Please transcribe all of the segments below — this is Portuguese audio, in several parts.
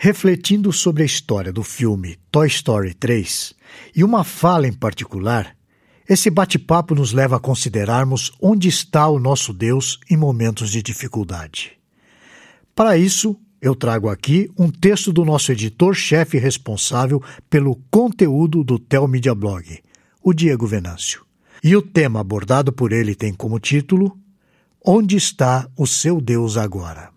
Refletindo sobre a história do filme Toy Story 3 e uma fala em particular, esse bate-papo nos leva a considerarmos onde está o nosso Deus em momentos de dificuldade. Para isso, eu trago aqui um texto do nosso editor-chefe responsável pelo conteúdo do Tel Media Blog, o Diego Venâncio. E o tema abordado por ele tem como título Onde está o seu Deus agora?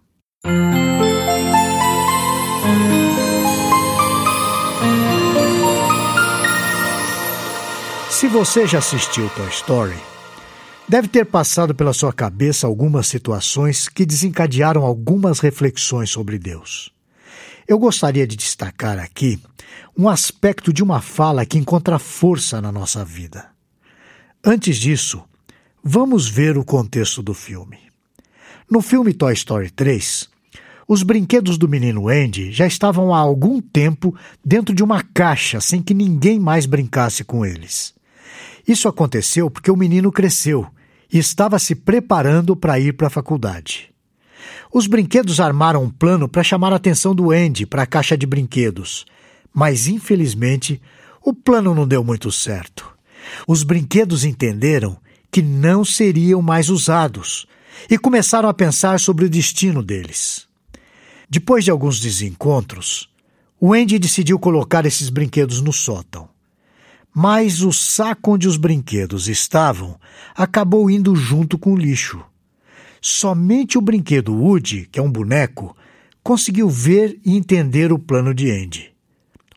Você já assistiu Toy Story, deve ter passado pela sua cabeça algumas situações que desencadearam algumas reflexões sobre Deus. Eu gostaria de destacar aqui um aspecto de uma fala que encontra força na nossa vida. Antes disso, vamos ver o contexto do filme. No filme Toy Story 3, os brinquedos do menino Andy já estavam há algum tempo dentro de uma caixa sem que ninguém mais brincasse com eles. Isso aconteceu porque o menino cresceu e estava se preparando para ir para a faculdade. Os brinquedos armaram um plano para chamar a atenção do Andy para a caixa de brinquedos, mas infelizmente o plano não deu muito certo. Os brinquedos entenderam que não seriam mais usados e começaram a pensar sobre o destino deles. Depois de alguns desencontros, o Andy decidiu colocar esses brinquedos no sótão. Mas o saco onde os brinquedos estavam acabou indo junto com o lixo. Somente o brinquedo Woody, que é um boneco, conseguiu ver e entender o plano de Andy.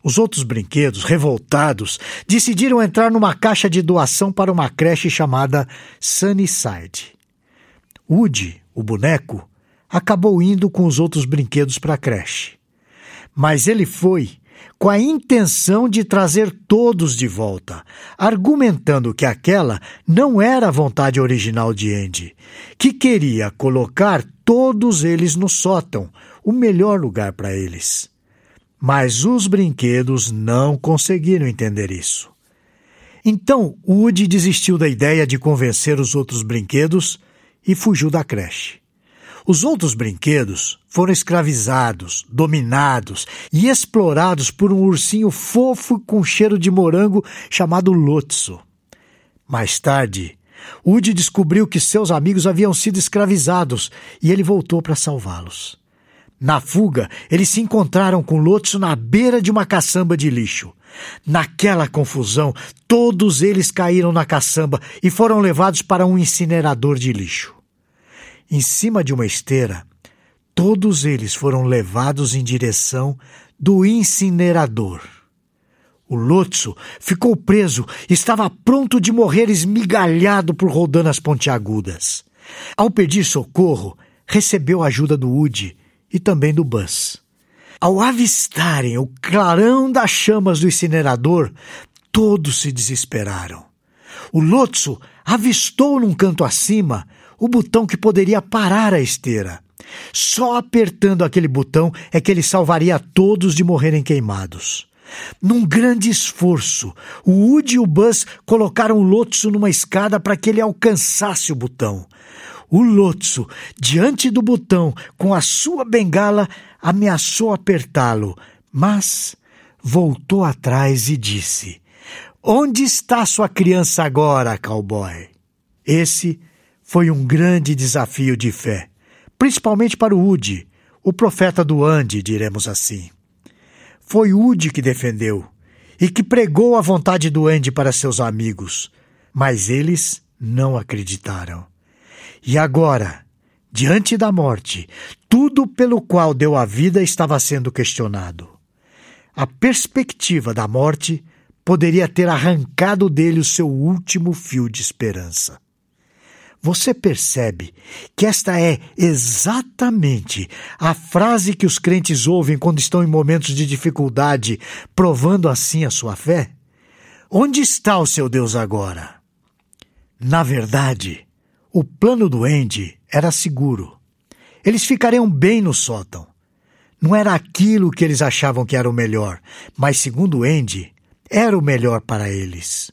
Os outros brinquedos, revoltados, decidiram entrar numa caixa de doação para uma creche chamada Sunnyside. Woody, o boneco, acabou indo com os outros brinquedos para a creche. Mas ele foi com a intenção de trazer todos de volta, argumentando que aquela não era a vontade original de Andy, que queria colocar todos eles no sótão, o melhor lugar para eles. Mas os brinquedos não conseguiram entender isso. Então Woody desistiu da ideia de convencer os outros brinquedos e fugiu da creche. Os outros brinquedos foram escravizados, dominados e explorados por um ursinho fofo com cheiro de morango chamado Lotso. Mais tarde, Woody descobriu que seus amigos haviam sido escravizados e ele voltou para salvá-los. Na fuga, eles se encontraram com Lotso na beira de uma caçamba de lixo. Naquela confusão, todos eles caíram na caçamba e foram levados para um incinerador de lixo em cima de uma esteira, todos eles foram levados em direção do incinerador. O Lotso ficou preso e estava pronto de morrer esmigalhado por rodanas pontiagudas. Ao pedir socorro, recebeu a ajuda do Woody e também do Buzz. Ao avistarem o clarão das chamas do incinerador, todos se desesperaram. O Lotso avistou num canto acima o botão que poderia parar a esteira. Só apertando aquele botão é que ele salvaria todos de morrerem queimados. Num grande esforço, o Woody e o Buzz colocaram o Lotso numa escada para que ele alcançasse o botão. O Lotso, diante do botão, com a sua bengala, ameaçou apertá-lo, mas voltou atrás e disse: Onde está sua criança agora, cowboy? Esse foi um grande desafio de fé, principalmente para o Udi, o profeta do Ande, diremos assim. Foi Udi que defendeu e que pregou a vontade do Ande para seus amigos, mas eles não acreditaram. E agora, diante da morte, tudo pelo qual deu a vida estava sendo questionado. A perspectiva da morte poderia ter arrancado dele o seu último fio de esperança. Você percebe que esta é exatamente a frase que os crentes ouvem quando estão em momentos de dificuldade, provando assim a sua fé? Onde está o seu Deus agora? Na verdade, o plano do Andy era seguro. Eles ficariam bem no sótão. Não era aquilo que eles achavam que era o melhor, mas, segundo Andy, era o melhor para eles.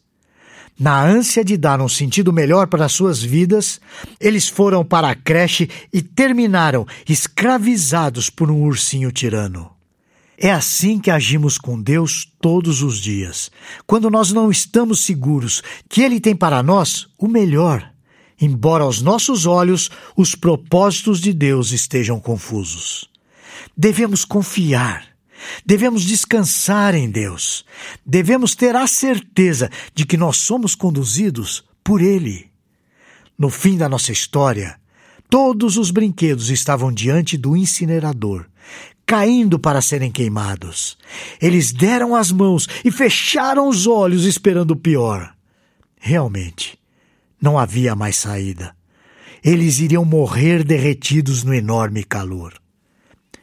Na ânsia de dar um sentido melhor para suas vidas, eles foram para a creche e terminaram escravizados por um ursinho tirano. É assim que agimos com Deus todos os dias, quando nós não estamos seguros que Ele tem para nós o melhor, embora aos nossos olhos os propósitos de Deus estejam confusos. Devemos confiar, devemos descansar em Deus, devemos ter a certeza de que nós somos conduzidos por Ele. No fim da nossa história, todos os brinquedos estavam diante do incinerador, caindo para serem queimados. Eles deram as mãos e fecharam os olhos esperando o pior. Realmente, não havia mais saída. Eles iriam morrer derretidos no enorme calor.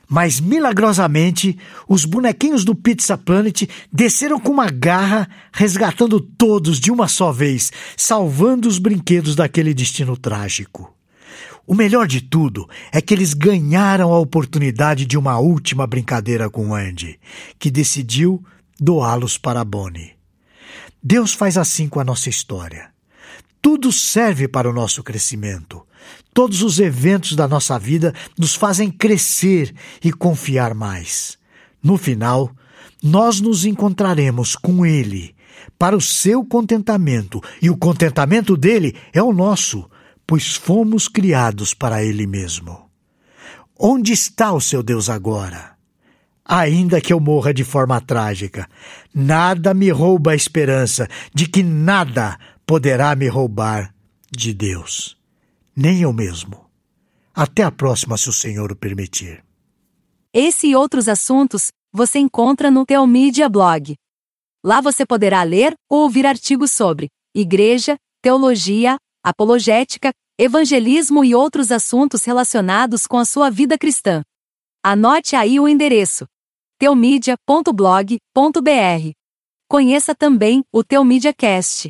Mas milagrosamente, os bonequinhos do Pizza Planet desceram com uma garra, resgatando todos de uma só vez, salvando os brinquedos daquele destino trágico. O melhor de tudo é que eles ganharam a oportunidade de uma última brincadeira com Andy, que decidiu doá-los para Bonnie. Deus faz assim com a nossa história. Tudo serve para o nosso crescimento. Todos os eventos da nossa vida nos fazem crescer e confiar mais. No final, nós nos encontraremos com Ele para o seu contentamento, e o contentamento dele é o nosso pois fomos criados para Ele mesmo. Onde está o seu Deus agora? Ainda que eu morra de forma trágica, nada me rouba a esperança de que nada poderá me roubar de Deus, nem eu mesmo. Até a próxima, se o Senhor o permitir. Esse e outros assuntos você encontra no Teomídia Blog. Lá você poderá ler ou ouvir artigos sobre igreja, teologia, apologética, evangelismo e outros assuntos relacionados com a sua vida cristã. Anote aí o endereço: teomedia.blog.br. Conheça também o Teomídia Cast,